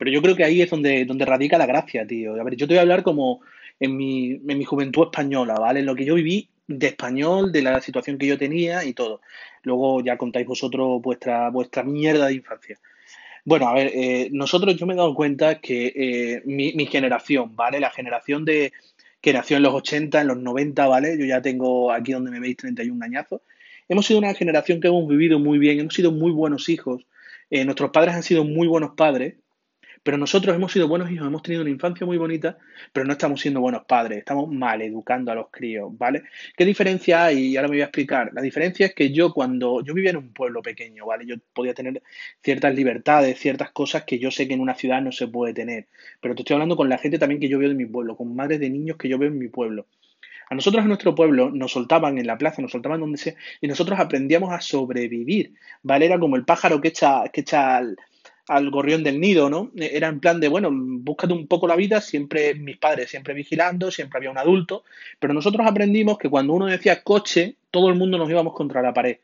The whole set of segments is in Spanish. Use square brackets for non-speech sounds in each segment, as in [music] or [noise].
Pero yo creo que ahí es donde, donde radica la gracia, tío. A ver, yo te voy a hablar como en mi, en mi juventud española, ¿vale? En lo que yo viví de español, de la situación que yo tenía y todo. Luego ya contáis vosotros vuestra, vuestra mierda de infancia. Bueno, a ver, eh, nosotros yo me he dado cuenta que eh, mi, mi generación, ¿vale? La generación de que nació en los 80, en los 90, ¿vale? Yo ya tengo aquí donde me veis 31 añazos. Hemos sido una generación que hemos vivido muy bien, hemos sido muy buenos hijos, eh, nuestros padres han sido muy buenos padres pero nosotros hemos sido buenos hijos, hemos tenido una infancia muy bonita, pero no estamos siendo buenos padres, estamos mal educando a los críos, ¿vale? ¿Qué diferencia hay? Y ahora me voy a explicar. La diferencia es que yo cuando yo vivía en un pueblo pequeño, ¿vale? Yo podía tener ciertas libertades, ciertas cosas que yo sé que en una ciudad no se puede tener, pero te estoy hablando con la gente también que yo veo de mi pueblo, con madres de niños que yo veo en mi pueblo. A nosotros en nuestro pueblo nos soltaban en la plaza, nos soltaban donde sea, y nosotros aprendíamos a sobrevivir, ¿vale? Era como el pájaro que echa, que echa al gorrión del nido, ¿no? Era en plan de, bueno, búscate un poco la vida, siempre mis padres, siempre vigilando, siempre había un adulto, pero nosotros aprendimos que cuando uno decía coche, todo el mundo nos íbamos contra la pared.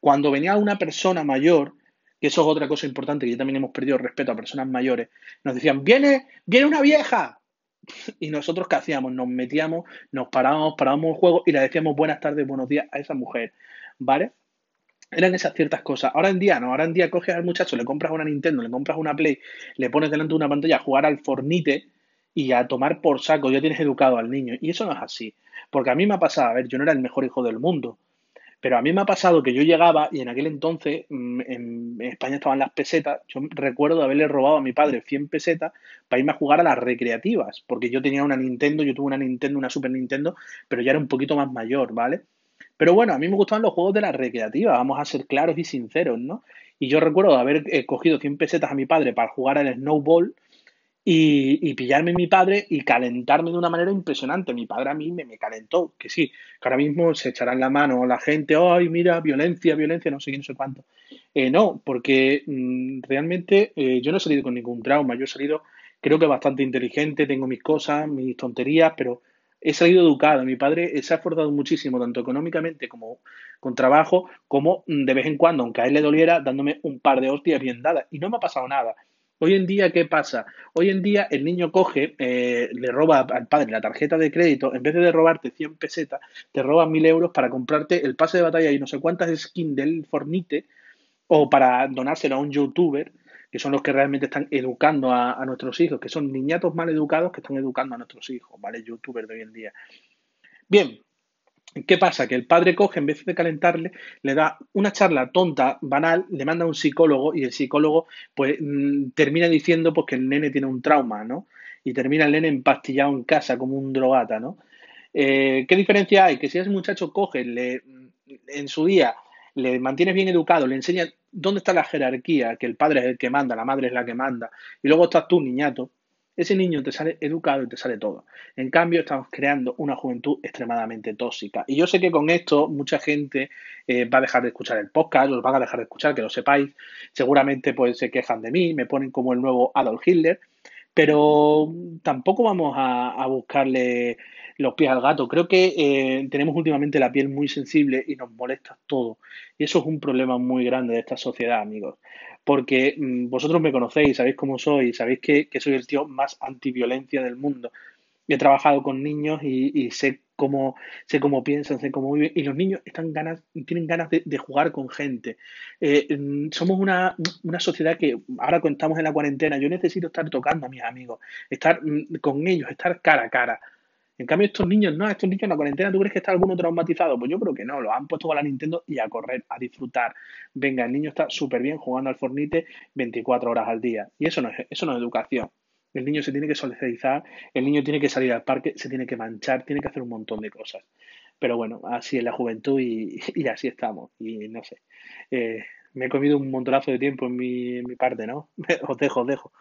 Cuando venía una persona mayor, que eso es otra cosa importante, que ya también hemos perdido respeto a personas mayores, nos decían, viene, viene una vieja. [laughs] Y nosotros, ¿qué hacíamos? Nos metíamos, nos parábamos, parábamos el juego y le decíamos buenas tardes, buenos días a esa mujer, ¿vale? Eran esas ciertas cosas. Ahora en día no, ahora en día coges al muchacho, le compras una Nintendo, le compras una Play, le pones delante de una pantalla a jugar al Fornite y a tomar por saco, ya tienes educado al niño. Y eso no es así. Porque a mí me ha pasado, a ver, yo no era el mejor hijo del mundo, pero a mí me ha pasado que yo llegaba y en aquel entonces mm, en España estaban las pesetas. Yo recuerdo haberle robado a mi padre 100 pesetas para irme a jugar a las recreativas, porque yo tenía una Nintendo, yo tuve una Nintendo, una Super Nintendo, pero ya era un poquito más mayor, ¿vale? Pero bueno, a mí me gustaban los juegos de la recreativa, vamos a ser claros y sinceros, ¿no? Y yo recuerdo haber eh, cogido 100 pesetas a mi padre para jugar al snowball y, pillarme a mi padre y calentarme de una manera impresionante. Mi padre a mí me, me calentó, que sí, que ahora mismo se echará en la mano la gente, ay, mira, violencia, violencia, no sé qué, no sé cuánto. Eh, no, porque mm, realmente eh, yo no he salido con ningún trauma, yo he salido, creo que bastante inteligente, tengo mis cosas, mis tonterías, pero he salido educado. Mi padre se ha esforzado muchísimo, tanto económicamente como con trabajo, como mm, de vez en cuando, aunque a él le doliera, dándome un par de hostias bien dadas. Y no me ha pasado nada. Hoy en día, ¿qué pasa? Hoy en día el niño coge, eh, le roba al padre la tarjeta de crédito, en vez de robarte 100 pesetas, te roba 1000 euros para comprarte el pase de batalla y no sé cuántas skins del Fornite o para donárselo a un youtuber que son los que realmente están educando a, nuestros hijos, que son niñatos mal educados que están educando a nuestros hijos, ¿vale? Youtubers de hoy en día. Bien, ¿Qué pasa? Que el padre coge, en vez de calentarle, le da una charla tonta, banal, le manda a un psicólogo y el psicólogo pues mm, termina diciendo pues, que el nene tiene un trauma, ¿no? Y termina el nene empastillado en casa como un drogata, ¿no? Eh, ¿Qué diferencia hay? Que si ese muchacho coge, le, en su día le mantienes bien educado, le enseñas dónde está la jerarquía, que el padre es el que manda, la madre es la que manda, y luego estás tú, niñato, ese niño te sale educado y te sale todo. En cambio, estamos creando una juventud extremadamente tóxica. Y yo sé que con esto mucha gente eh, va a dejar de escuchar el podcast, los van a dejar de escuchar, que lo sepáis. Seguramente pues se quejan de mí, me ponen como el nuevo Adolf Hitler, pero tampoco vamos a buscarle los pies al gato. Creo que eh, tenemos últimamente la piel muy sensible y nos molesta todo. Y eso es un problema muy grande de esta sociedad, amigos. Porque mm, vosotros me conocéis, sabéis cómo soy, sabéis que, soy el tío más antiviolencia del mundo. He trabajado con niños y, sé cómo sé cómo piensan, sé cómo viven y los niños están ganas tienen ganas de, jugar con gente. Eh, mm, somos una, una, sociedad que ahora cuando estamos en la cuarentena yo necesito estar tocando a mis amigos, estar mm, con ellos, estar cara a cara. En cambio, estos niños, no, estos niños en la cuarentena, ¿tú crees que está alguno traumatizado? Pues yo creo que no, lo han puesto con la Nintendo y a correr, a disfrutar. Venga, el niño está súper bien jugando al Fornite 24 horas al día. Y eso no es, eso no es educación. El niño se tiene que socializar, el niño tiene que salir al parque, se tiene que manchar, tiene que hacer un montón de cosas. Pero bueno, así es la juventud y, [laughs] así estamos. Y no sé, eh, me he comido un montonazo de tiempo en mi, en mi parte, ¿no? [laughs] os dejo, os dejo.